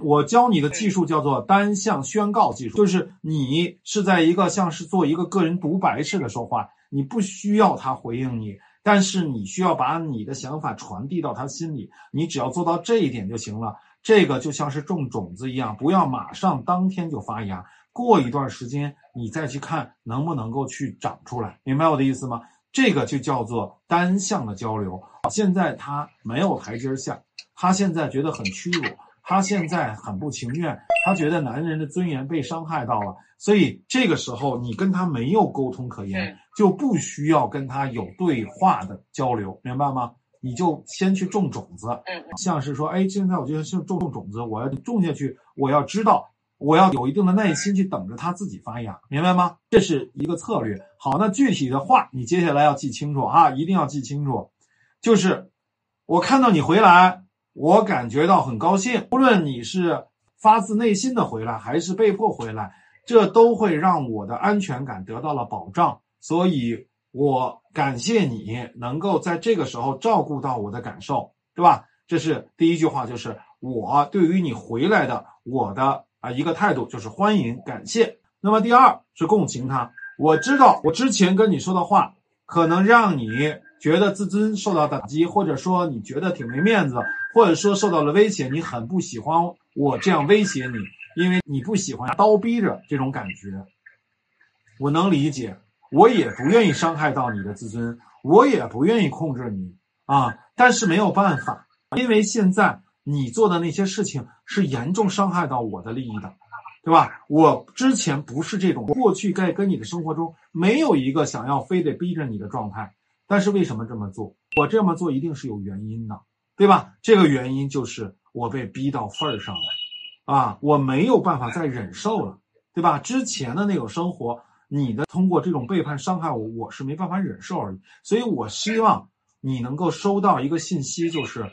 我教你的技术叫做单向宣告技术，就是你是在一个像是做一个个人独白式的说话，你不需要他回应你，但是你需要把你的想法传递到他心里，你只要做到这一点就行了。这个就像是种种子一样，不要马上当天就发芽，过一段时间你再去看能不能够去长出来，明白我的意思吗？这个就叫做单向的交流。现在他没有台阶下，他现在觉得很屈辱，他现在很不情愿，他觉得男人的尊严被伤害到了，所以这个时候你跟他没有沟通可言，就不需要跟他有对话的交流，明白吗？你就先去种种子，嗯，像是说，哎，现在我觉得是种种种子，我要种下去，我要知道，我要有一定的耐心去等着它自己发芽，明白吗？这是一个策略。好，那具体的话，你接下来要记清楚啊，一定要记清楚。就是我看到你回来，我感觉到很高兴，无论你是发自内心的回来，还是被迫回来，这都会让我的安全感得到了保障，所以。我感谢你能够在这个时候照顾到我的感受，对吧？这是第一句话，就是我对于你回来的我的啊一个态度，就是欢迎、感谢。那么第二是共情他，我知道我之前跟你说的话可能让你觉得自尊受到打击，或者说你觉得挺没面子，或者说受到了威胁，你很不喜欢我这样威胁你，因为你不喜欢刀逼着这种感觉，我能理解。我也不愿意伤害到你的自尊，我也不愿意控制你啊！但是没有办法，因为现在你做的那些事情是严重伤害到我的利益的，对吧？我之前不是这种，过去在跟你的生活中没有一个想要非得逼着你的状态。但是为什么这么做？我这么做一定是有原因的，对吧？这个原因就是我被逼到份儿上了，啊，我没有办法再忍受了，对吧？之前的那种生活。你的通过这种背叛伤害我，我是没办法忍受而已。所以我希望你能够收到一个信息，就是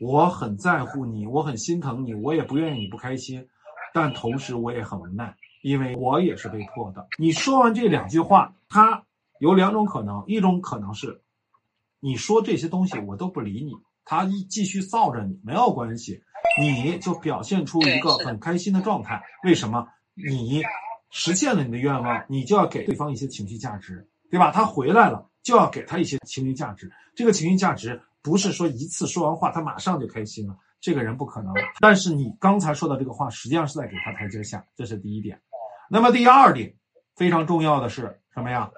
我很在乎你，我很心疼你，我也不愿意你不开心，但同时我也很无奈，因为我也是被迫的。你说完这两句话，他有两种可能，一种可能是你说这些东西我都不理你，他一继续臊着你没有关系，你就表现出一个很开心的状态。为什么你？实现了你的愿望，你就要给对方一些情绪价值，对吧？他回来了，就要给他一些情绪价值。这个情绪价值不是说一次说完话他马上就开心了，这个人不可能。但是你刚才说的这个话，实际上是在给他台阶下，这是第一点。那么第二点非常重要的是什么呀？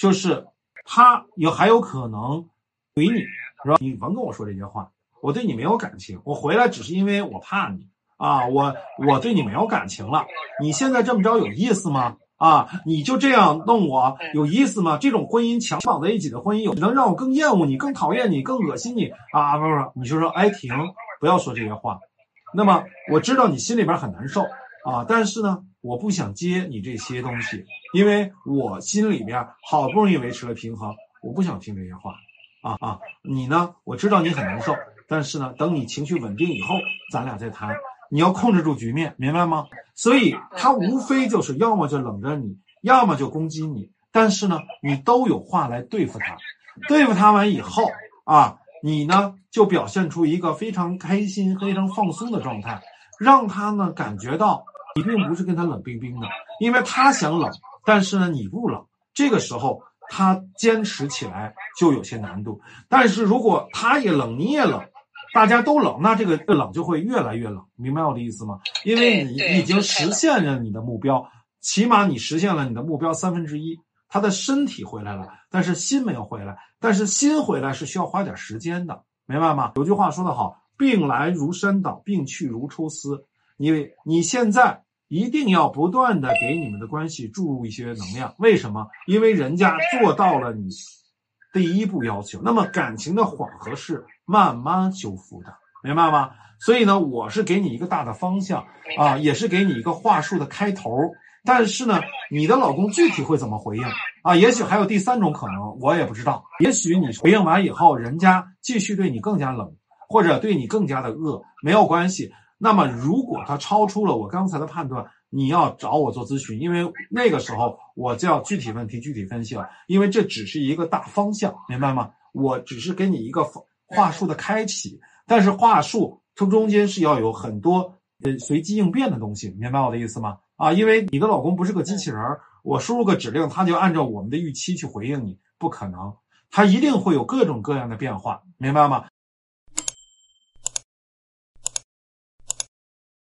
就是他有还有可能怼你，是吧？你甭跟我说这些话，我对你没有感情，我回来只是因为我怕你。啊，我我对你没有感情了，你现在这么着有意思吗？啊，你就这样弄我有意思吗？这种婚姻强绑在一起的婚姻，有能让我更厌恶你、更讨厌你、更恶心你啊？不是，你就说哎停，不要说这些话。那么我知道你心里边很难受啊，但是呢，我不想接你这些东西，因为我心里边好不容易维持了平衡，我不想听这些话啊啊！你呢，我知道你很难受，但是呢，等你情绪稳定以后，咱俩再谈。你要控制住局面，明白吗？所以他无非就是要么就冷着你，要么就攻击你。但是呢，你都有话来对付他。对付他完以后啊，你呢就表现出一个非常开心、非常放松的状态，让他呢感觉到你并不是跟他冷冰冰的，因为他想冷，但是呢你不冷。这个时候他坚持起来就有些难度。但是如果他也冷，你也冷。大家都冷，那这个冷就会越来越冷，明白我的意思吗？因为你已经实现了你的目标，起码你实现了你的目标三分之一。他的身体回来了，但是心没有回来。但是心回来是需要花点时间的，明白吗？有句话说得好，病来如山倒，病去如抽丝。因为你现在一定要不断的给你们的关系注入一些能量。为什么？因为人家做到了你。第一步要求，那么感情的缓和是慢慢修复的，明白吗？所以呢，我是给你一个大的方向啊，也是给你一个话术的开头。但是呢，你的老公具体会怎么回应啊？也许还有第三种可能，我也不知道。也许你回应完以后，人家继续对你更加冷，或者对你更加的恶，没有关系。那么如果他超出了我刚才的判断。你要找我做咨询，因为那个时候我就要具体问题具体分析了，因为这只是一个大方向，明白吗？我只是给你一个话术的开启，但是话术从中间是要有很多呃随机应变的东西，明白我的意思吗？啊，因为你的老公不是个机器人儿，我输入个指令，他就按照我们的预期去回应你，不可能，他一定会有各种各样的变化，明白吗？